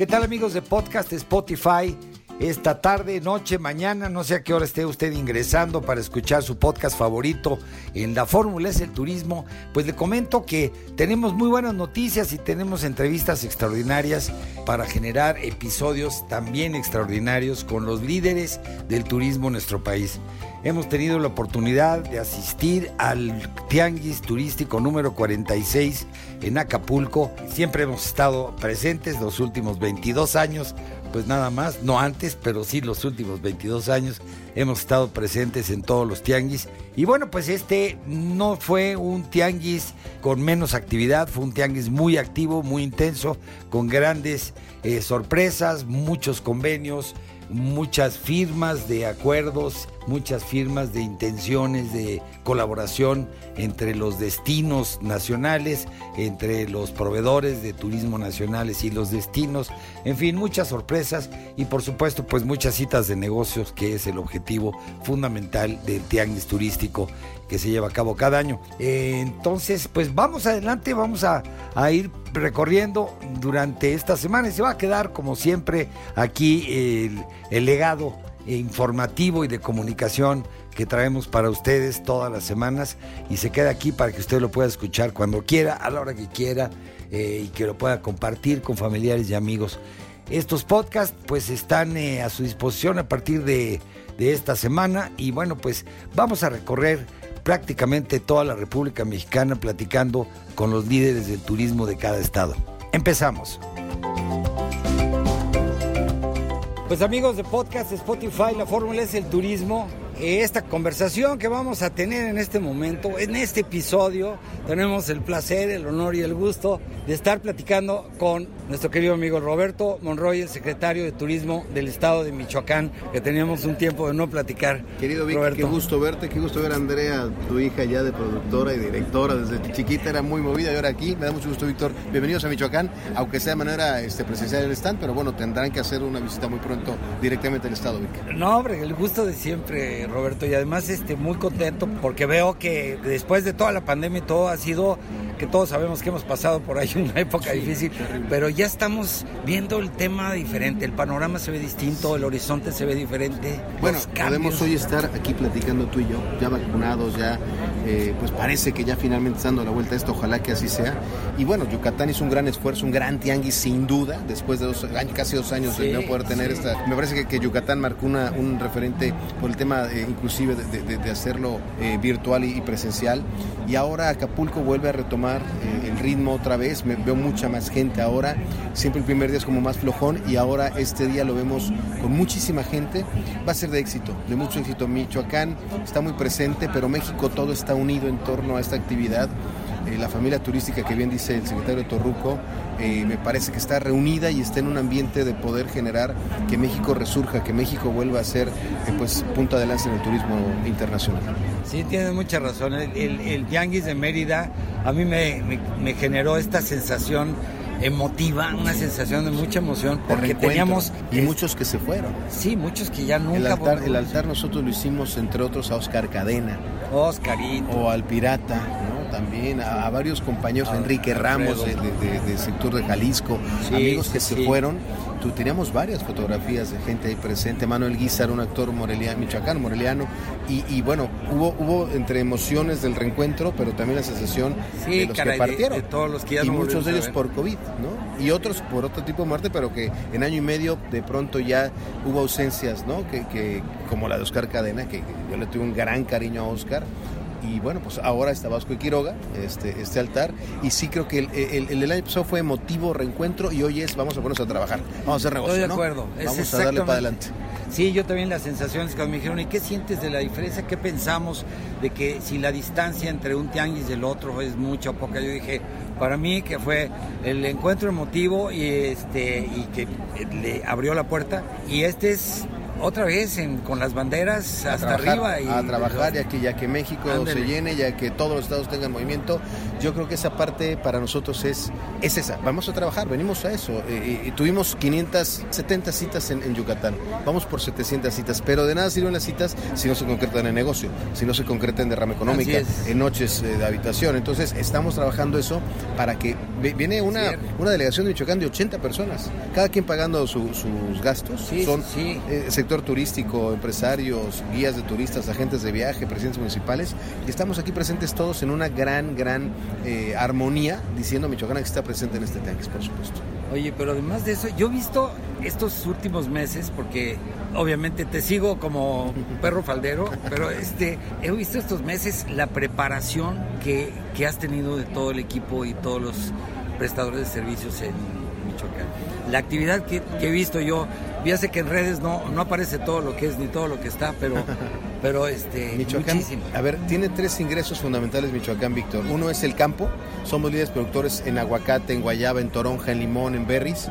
¿Qué tal amigos de podcast Spotify? Esta tarde, noche, mañana, no sé a qué hora esté usted ingresando para escuchar su podcast favorito en la Fórmula es el turismo, pues le comento que tenemos muy buenas noticias y tenemos entrevistas extraordinarias para generar episodios también extraordinarios con los líderes del turismo en nuestro país. Hemos tenido la oportunidad de asistir al Tianguis Turístico número 46 en Acapulco. Siempre hemos estado presentes los últimos 22 años pues nada más, no antes, pero sí los últimos 22 años hemos estado presentes en todos los tianguis. Y bueno, pues este no fue un tianguis con menos actividad, fue un tianguis muy activo, muy intenso, con grandes eh, sorpresas, muchos convenios, muchas firmas de acuerdos, muchas firmas de intenciones de colaboración entre los destinos nacionales, entre los proveedores de turismo nacionales y los destinos, en fin, muchas sorpresas y por supuesto pues muchas citas de negocios que es el objetivo fundamental del tianguis turístico que se lleva a cabo cada año. entonces, pues vamos adelante, vamos a, ir recorriendo durante esta semana y se va a quedar como siempre aquí el, el legado informativo y de comunicación que traemos para ustedes todas las semanas y se queda aquí para que usted lo pueda escuchar cuando quiera, a la hora que quiera eh, y que lo pueda compartir con familiares y amigos. Estos podcasts pues están eh, a su disposición a partir de, de esta semana y bueno pues vamos a recorrer prácticamente toda la República Mexicana platicando con los líderes del turismo de cada estado. Empezamos. Pues amigos de podcast Spotify, la fórmula es el turismo esta conversación que vamos a tener en este momento, en este episodio. Tenemos el placer, el honor y el gusto de estar platicando con nuestro querido amigo Roberto Monroy, el secretario de Turismo del Estado de Michoacán, que teníamos un tiempo de no platicar. Querido Víctor, qué gusto verte, qué gusto ver a Andrea, tu hija ya de productora y directora, desde chiquita era muy movida y ahora aquí, me da mucho gusto Víctor, bienvenidos a Michoacán, aunque sea de manera este, presencial el stand, pero bueno, tendrán que hacer una visita muy pronto directamente al Estado, Víctor. No, hombre, el gusto de siempre, Roberto, y además este, muy contento porque veo que después de toda la pandemia y todo ha sido que todos sabemos que hemos pasado por ahí una época difícil, pero ya estamos viendo el tema diferente, el panorama se ve distinto, el horizonte se ve diferente. Bueno, podemos hoy estar aquí platicando tú y yo, ya vacunados, ya eh, pues parece que ya finalmente está dando la vuelta a esto, ojalá que así sea. Y bueno, Yucatán hizo un gran esfuerzo, un gran tianguis sin duda, después de dos casi dos años de no poder tener esta... Me parece que, Yucatán marcó una, un referente por el tema eh, inclusive de, hacerlo eh, virtual y, presencial. Y ahora Acapulco vuelve a retomar el ritmo otra vez, veo mucha más gente ahora, siempre el primer día es como más flojón y ahora este día lo vemos con muchísima gente. Va a ser de éxito, de mucho éxito. Michoacán está muy presente, pero México todo está unido en torno a esta actividad. Eh, la familia turística que bien dice el secretario Torruco, eh, me parece que está reunida y está en un ambiente de poder generar que México resurja, que México vuelva a ser eh, pues punta de lanza en el turismo internacional. Sí, tiene mucha razón. El, el, Yanguis de Mérida a mí me, me, generó esta sensación emotiva, una sensación de mucha emoción, porque teníamos... Y muchos que se fueron. Sí, muchos que ya nunca... El altar, el altar nosotros lo hicimos, entre otros, a Oscar Cadena. Oscarito. O al Pirata. También a, varios compañeros, Enrique Ramos del sector de Jalisco, amigos que se fueron. Tú, teníamos varias fotografías de gente ahí presente. Manuel Guizar, un actor moreliano, michoacán, moreliano. Y, bueno, hubo, hubo entre emociones del reencuentro, pero también la sensación de los que partieron. todos los que y muchos de ellos por COVID, ¿no? Y otros por otro tipo de muerte, pero que en año y medio de pronto ya hubo ausencias, ¿no? Que, que como la de Oscar Cadena, que yo le tuve un gran cariño a Oscar y bueno, pues ahora está Vasco y Quiroga, este, este altar, y sí creo que el, el, el, año pasado fue emotivo reencuentro y hoy es vamos a ponernos a trabajar, vamos a hacer negocio. Estoy de acuerdo, vamos a darle para adelante. Sí, yo también las sensaciones que me dijeron, ¿y qué sientes de la diferencia? ¿Qué pensamos de que si la distancia entre un tianguis y el otro es mucha o poca? Yo dije, para mí que fue el encuentro emotivo y este y que le abrió la puerta y este es otra vez con las banderas hasta arriba. Y a trabajar, ya que, ya que México se llene, ya que todos los estados tengan movimiento. Yo creo que esa parte para nosotros es, es esa. Vamos a trabajar, venimos a eso. Eh, y tuvimos 570 citas en, Yucatán. Vamos por 700 citas, pero de nada sirven las citas si no se concretan en negocio, si no se concretan en derrama económica, en noches eh, de habitación. Entonces, estamos trabajando eso para que viene una, una delegación de Michoacán de 80 personas, cada quien pagando sus gastos. Son eh, sector turístico, empresarios, guías de turistas, agentes de viaje, presidentes municipales. Y estamos aquí presentes todos en una gran, gran eh, armonía, diciendo Michoacán que está presente en este tanque, por supuesto. Oye, pero además de eso, yo he visto estos últimos meses, porque obviamente te sigo como perro faldero, pero este, he visto estos meses la preparación que, que has tenido de todo el equipo y todos los prestadores de servicios en La actividad que, que he visto yo, ya sé que en redes no, no aparece todo lo que es ni todo lo que está, pero pero este Michoacán, A ver, tiene tres ingresos fundamentales Michoacán, Víctor. Uno es el campo, somos líderes productores en aguacate, en guayaba, en toronja, en limón, en berries.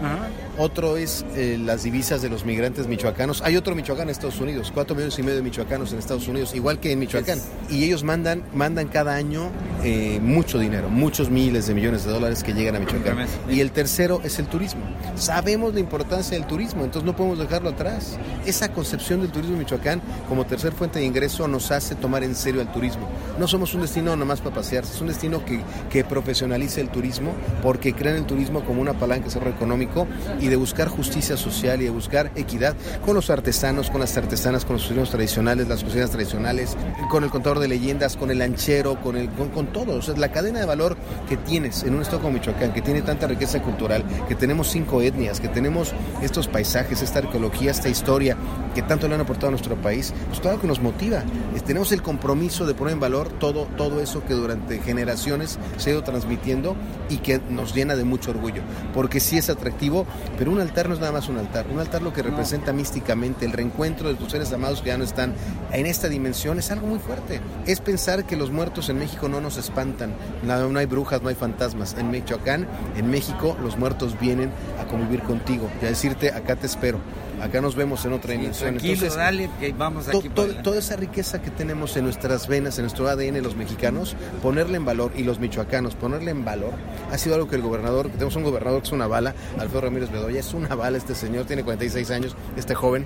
Otro es eh, las divisas de los migrantes michoacanos. Hay otro Michoacán en Estados Unidos, cuatro millones y medio de michoacanos en Estados Unidos, igual que en Michoacán. Y ellos mandan, mandan cada año eh, mucho dinero, muchos miles de millones de dólares que llegan a Michoacán. Y el tercero es el turismo. Sabemos la importancia del turismo, entonces no podemos dejarlo atrás. Esa concepción del turismo en Michoacán como tercer fuente de ingreso nos hace tomar en serio al turismo. No somos un destino nomás para pasearse, es un destino que, que profesionaliza el turismo porque creen el turismo como una palanca de desarrollo económico y de buscar justicia social y de buscar equidad con los artesanos, con las artesanas, con los cocineros tradicionales, las cocinas tradicionales, con el contador de leyendas, con el lanchero, con, el, con, todo. O sea, la cadena de valor que tienes en un estado como Michoacán, que tiene tanta riqueza cultural, que tenemos cinco etnias, que tenemos estos paisajes, esta arqueología, esta historia que tanto le han aportado a nuestro país, pues lo que nos motiva. Tenemos el compromiso de poner en valor todo, todo eso que durante generaciones se ha ido transmitiendo y que nos llena de mucho orgullo. Porque sí es atractivo, pero un altar no es nada más un altar. Un altar lo que representa místicamente el reencuentro de tus seres amados que ya no están en esta dimensión es algo muy fuerte. Es pensar que los muertos en México no nos espantan. No, no hay brujas, no hay fantasmas. En Michoacán, en México, los muertos vienen a convivir contigo y a decirte, acá te espero acá nos vemos en otra dimensión. Entonces, dale, que vamos aquí toda esa riqueza que tenemos en nuestras venas, en nuestro ADN, los mexicanos, ponerle en valor, y los michoacanos, ponerle en valor, ha sido algo que el gobernador, que tenemos un gobernador que es una bala, Alfredo Ramírez Bedoya, es una bala este señor, tiene 46 años, este joven,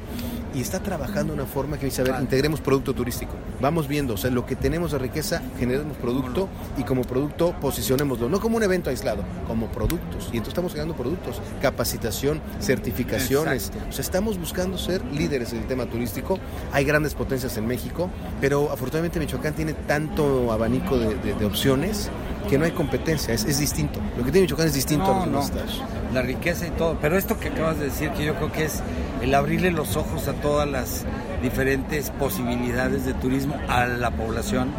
y está trabajando de una forma que dice, a ver, integremos producto turístico. Vamos viendo, o sea, lo que tenemos de riqueza, generemos producto y como producto posicionémoslo, no como un evento aislado, como productos. Y entonces estamos generando productos, capacitación, certificaciones. O sea, estamos buscando ser líderes en el tema turístico. Hay grandes potencias en México, pero afortunadamente Michoacán tiene tanto abanico de, opciones que no hay competencia, es, distinto. Lo que tiene Michoacán es distinto a los demás La riqueza y todo. Pero esto que acabas de decir, que yo creo que es el abrirle los ojos a todas las diferentes posibilidades de turismo a la población.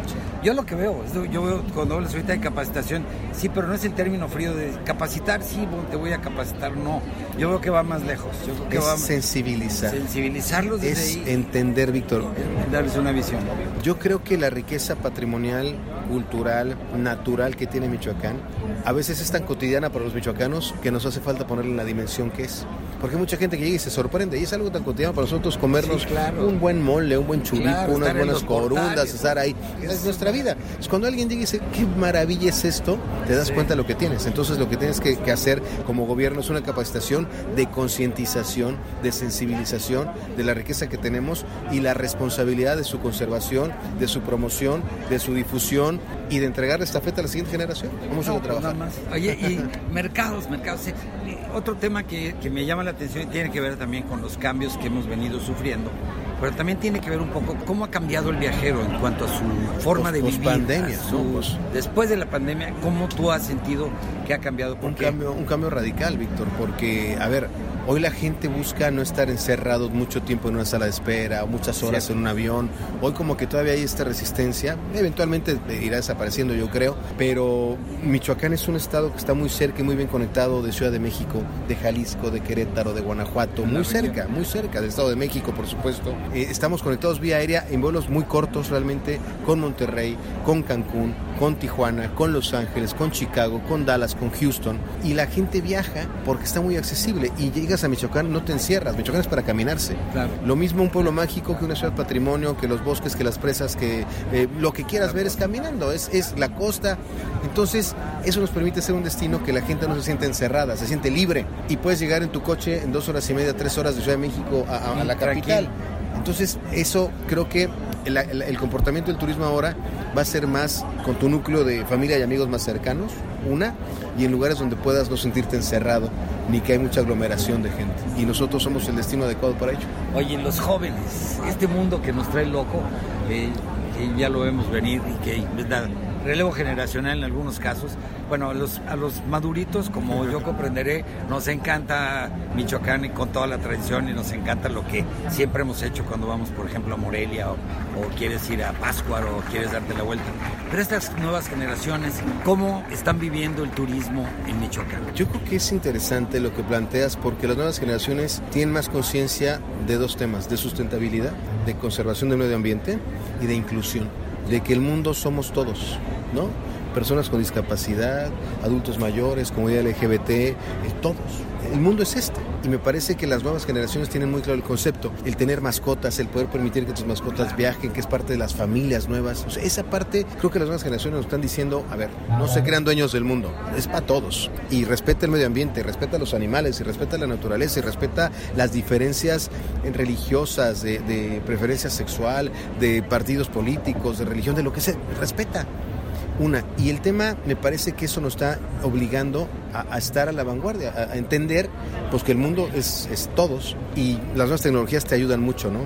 Yo lo que veo, yo veo cuando hablas ahorita de capacitación, sí, pero no es el término frío de capacitar, sí, te voy a capacitar, no. Yo veo que va más lejos. Yo creo que es va sensibilizar. Sensibilizarlos desde es entender, Víctor. Darles una visión. Yo creo que la riqueza patrimonial, cultural, natural que tiene Michoacán, a veces es tan cotidiana para los michoacanos que nos hace falta ponerle en la dimensión que es. Porque hay mucha gente que llega y se sorprende. Y es algo tan cotidiano para nosotros comernos un buen mole, un buen churico, unas buenas corundas, estar ahí. Es nuestra vida. Es cuando alguien llega y dice, qué maravilla es esto, te das cuenta de lo que tienes. Entonces lo que tienes que, hacer como gobierno es una capacitación de concientización, de sensibilización de la riqueza que tenemos y la responsabilidad de su conservación, de su promoción, de su difusión y de entregar esta feta a la siguiente generación. Vamos a pues trabajar. Oye, y mercados, mercados. Otro tema que, que me llama la tiene que ver también con los cambios que hemos venido sufriendo pero también tiene que ver un poco cómo ha cambiado el viajero en cuanto a su forma de vivir. pandemia, pues después de la pandemia, ¿cómo tú has sentido que ha cambiado? un, cambio, un cambio radical, Víctor, porque, a ver, Hoy la gente busca no estar encerrados mucho tiempo en una sala de espera muchas horas en un avión. Hoy como que todavía hay esta resistencia. Eventualmente irá desapareciendo yo creo. Pero Michoacán es un estado que está muy cerca y muy bien conectado de Ciudad de México, de Jalisco, de Querétaro, de Guanajuato. Muy cerca, muy cerca del Estado de México por supuesto. Eh, estamos conectados vía aérea en vuelos muy cortos realmente con Monterrey, con Cancún, con Tijuana, con Los Ángeles, con Chicago, con Dallas, con Houston. Y la gente viaja porque está muy accesible. Y llegas a Michoacán, no te encierras. Michoacán es para caminarse. Lo mismo un pueblo mágico que una ciudad patrimonio, que los bosques, que las presas, que eh, lo que quieras ver es caminando. Es, es la costa. Entonces, eso nos permite ser un destino que la gente no se siente encerrada, se siente libre. Y puedes llegar en tu coche en dos horas y media, tres horas de Ciudad de México a, la capital. Entonces, eso creo que el, comportamiento del turismo ahora va a ser más con tu núcleo de familia y amigos más cercanos, una, y en lugares donde puedas no sentirte encerrado, ni que hay mucha aglomeración de gente. Y nosotros somos el destino adecuado para ello. Oye, los jóvenes, este mundo que nos trae loco, eh, ya lo vemos venir y que relevo generacional en algunos casos. Bueno, a los, a los maduritos, como yo comprenderé, nos encanta Michoacán y con toda la tradición y nos encanta lo que siempre hemos hecho cuando vamos, por ejemplo, a Morelia o, quieres ir a Páscuaro o quieres darte la vuelta. Pero estas nuevas generaciones, ¿cómo están viviendo el turismo en Michoacán? Yo creo que es interesante lo que planteas porque las nuevas generaciones tienen más conciencia de dos temas, de sustentabilidad, de conservación del medio ambiente y de inclusión de que el mundo somos todos, ¿no? Personas con discapacidad, adultos mayores, comunidad LGBT, eh, todos. El mundo es este. Y me parece que las nuevas generaciones tienen muy claro el concepto, el tener mascotas, el poder permitir que tus mascotas viajen, que es parte de las familias nuevas. esa parte creo que las nuevas generaciones nos están diciendo, a ver, no se crean dueños del mundo, es para todos. Y respeta el medio ambiente, respeta a los animales, y respeta la naturaleza, y respeta las diferencias religiosas, de, de preferencia sexual, de partidos políticos, de religión, de lo que sea. Respeta. Una, y el tema me parece que eso nos está obligando a, estar a la vanguardia, a, entender pues que el mundo es, es, todos y las nuevas tecnologías te ayudan mucho, ¿no?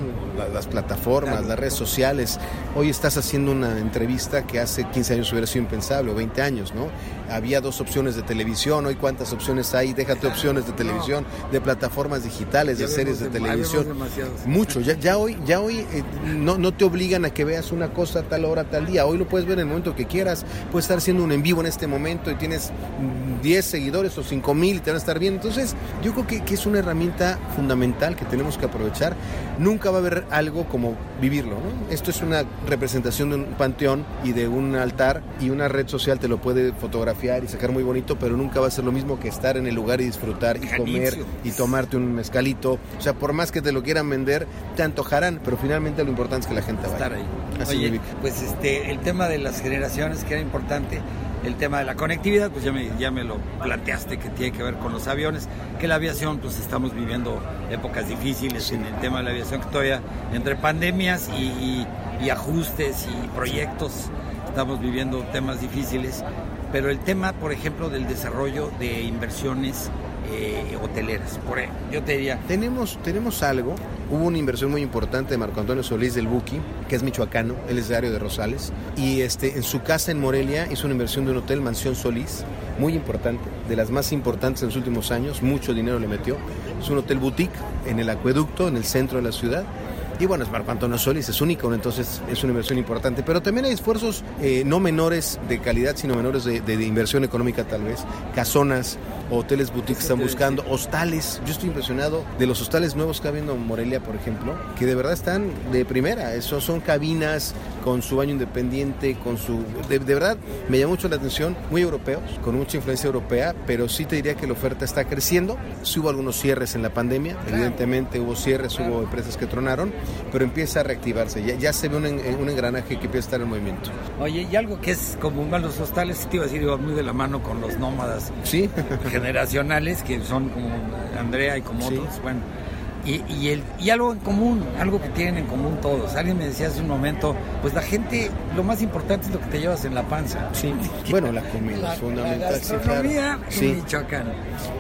las plataformas, las redes sociales. Hoy estás haciendo una entrevista que hace 15 años hubiera sido impensable, o 20 años, ¿no? Había dos opciones de televisión, hoy cuántas opciones hay, déjate opciones de televisión, de plataformas digitales, de series de, televisión. Mucho, ya, ya hoy, ya hoy eh, no, no te obligan a que veas una cosa a tal hora, tal día, hoy lo puedes ver en el momento que quieras, puedes estar haciendo un en vivo en este momento y tienes 10 seguidores o 5 mil te van a estar viendo. Entonces, yo creo que, que es una herramienta fundamental que tenemos que aprovechar. Nunca va a haber algo como vivirlo. Esto es una representación de un panteón y de un altar y una red social te lo puede fotografiar y sacar muy bonito, pero nunca va a ser lo mismo que estar en el lugar y disfrutar y comer y tomarte un mezcalito. O sea, por más que te lo quieran vender, te antojarán, pero finalmente lo importante es que la gente vaya. Estar ahí. Oye, pues este, el tema de las generaciones que era importante el tema de la conectividad, pues ya me, ya me lo planteaste que tiene que ver con los aviones, que la aviación, pues estamos viviendo épocas difíciles en el tema de la aviación, que todavía entre pandemias y, ajustes y proyectos estamos viviendo temas difíciles, pero el tema, por ejemplo, del desarrollo de inversiones eh, hoteleras. Por, yo te diría... Tenemos, tenemos algo, hubo una inversión muy importante de Marco Antonio Solís del Buki, que es michoacano, él es de Ario de Rosales, y este, en su casa en Morelia hizo una inversión de un hotel, Mansión Solís, muy importante, de las más importantes en los últimos años, mucho dinero le metió. Es un hotel boutique en el acueducto, en el centro de la ciudad, y bueno, es Antonio Solís, es único, entonces es una inversión importante. Pero también hay esfuerzos eh, no menores de calidad, sino menores de, de, inversión económica tal vez. Casonas, hoteles boutiques están buscando, hostales. Yo estoy impresionado de los hostales nuevos que ha habiendo en Morelia, por ejemplo, que de verdad están de primera. Eso son cabinas con su baño independiente, con su... De, verdad, me llama mucho la atención, muy europeos, con mucha influencia europea, pero sí te diría que la oferta está creciendo. Sí hubo algunos cierres en la pandemia, evidentemente hubo cierres, hubo empresas que tronaron, pero empieza a reactivarse. Ya, ya se ve un, un, engranaje que empieza a estar en movimiento. Oye, y algo que es común a los hostales, te iba a decir, iba muy de la mano con los nómadas ¿Sí? generacionales, que son como Andrea y como otros. Bueno, y, y, el, y algo en común, algo que tienen en común todos. Alguien me decía hace un momento, pues la gente, lo más importante es lo que te llevas en la panza. Sí, bueno, la comida es fundamental. La gastronomía sí. Michoacán.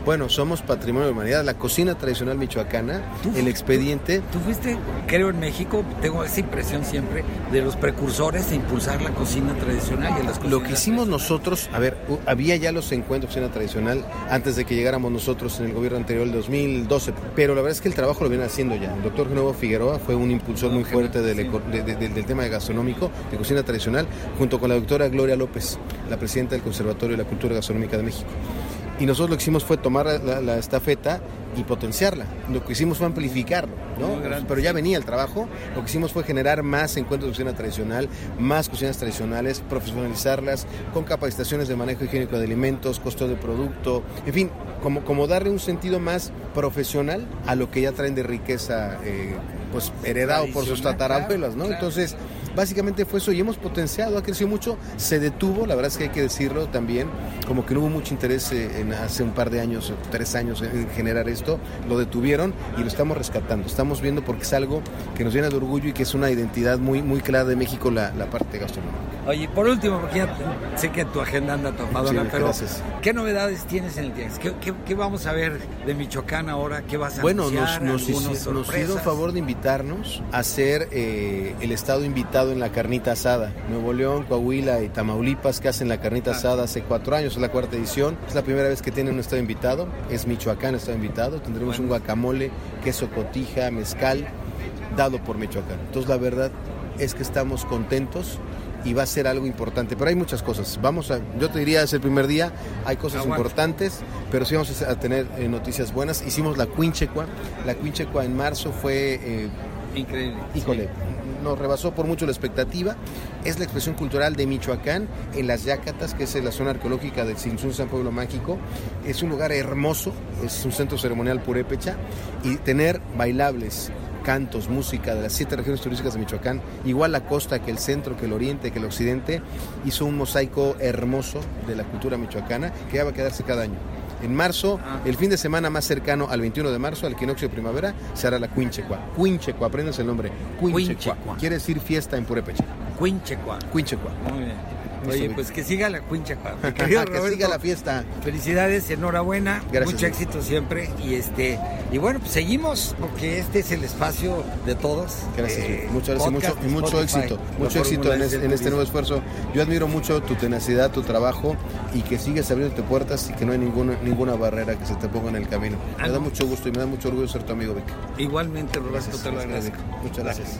Bueno, somos patrimonio de la humanidad, la cocina tradicional michoacana, el expediente. Tú, fuiste, creo, en México, tengo esa impresión siempre, de los precursores de impulsar la cocina tradicional y las Lo que hicimos nosotros, a ver, había ya los encuentros de cocina tradicional antes de que llegáramos nosotros en el gobierno anterior, el 2012, pero la verdad es que el trabajo lo viene haciendo ya. El doctor Genuevo Figueroa fue un impulsor muy fuerte del, del tema de gastronómico, de cocina tradicional, junto con la doctora Gloria López, la presidenta del Conservatorio de la Cultura Gastronómica de México. Y nosotros lo que hicimos fue tomar la, estafeta y potenciarla. Lo que hicimos fue amplificarlo, ¿no? Pero ya venía el trabajo. Lo que hicimos fue generar más encuentros de cocina tradicional, más cocinas tradicionales, profesionalizarlas con capacitaciones de manejo higiénico de alimentos, costo de producto, en fin, como, como darle un sentido más profesional a lo que ya traen de riqueza, eh, pues heredado por sus tatarabuelos, ¿no? Entonces, básicamente fue eso y hemos potenciado, ha crecido mucho, se detuvo, la verdad es que hay que decirlo también, como que no hubo mucho interés eh, en hace un par de años, tres años en generar esto, lo detuvieron y lo estamos rescatando, estamos viendo porque es algo que nos llena de orgullo y que es una identidad muy, muy clara de México la, la parte gastronómica. Oye, por último, porque ya sé que tu agenda anda topadona, pero ¿qué novedades tienes en el día? ¿Qué, vamos a ver de Michoacán ahora? ¿Qué vas a Bueno, nos, nos, nos hizo favor de invitarnos a ser eh, el estado invitado en la carnita asada. Nuevo León, Coahuila y Tamaulipas que hacen la carnita ah. asada hace cuatro años, es la cuarta edición. Es la primera vez que tienen un estado invitado. Es Michoacán estado invitado. Tendremos un guacamole, queso cotija, mezcal, dado por Michoacán. Entonces la verdad es que estamos contentos y va a ser algo importante. Pero hay muchas cosas. Vamos a, yo te diría, es el primer día, hay cosas importantes, pero sí vamos a tener eh, noticias buenas. Hicimos la Quinchecua. La Quinchecua en marzo fue... Eh, Increíble. Híjole. Nos rebasó por mucho la expectativa. Es la expresión cultural de Michoacán, en las Yacatas, que es la zona arqueológica del Sinsun San Pueblo Mágico. Es un lugar hermoso, es un centro ceremonial purépecha. Y tener bailables, cantos, música de las siete regiones turísticas de Michoacán, igual la costa que el centro, que el oriente, que el occidente, hizo un mosaico hermoso de la cultura michoacana que ya va a quedarse cada año. En marzo, ah. el fin de semana más cercano al 21 de marzo, al equinoccio de primavera, se hará la Quinchecua. Quinchecua, aprendes el nombre. Quinchecua. Quiere decir fiesta en Purépecha. Quinchecua. Quinchecua. Muy bien. Oye, pues que siga la cuincha, que siga la fiesta. Felicidades, enhorabuena, mucho éxito siempre y este y bueno, pues seguimos porque este es el espacio de todos. Gracias, eh, muchas gracias y mucho, éxito, mucho éxito en, este nuevo esfuerzo. Yo admiro mucho tu tenacidad, tu trabajo y que sigues abriéndote puertas y que no hay ninguna ninguna barrera que se te ponga en el camino. Me da mucho gusto y me da mucho orgullo ser tu amigo, Vic. Igualmente, Roberto, te lo agradezco. Muchas gracias.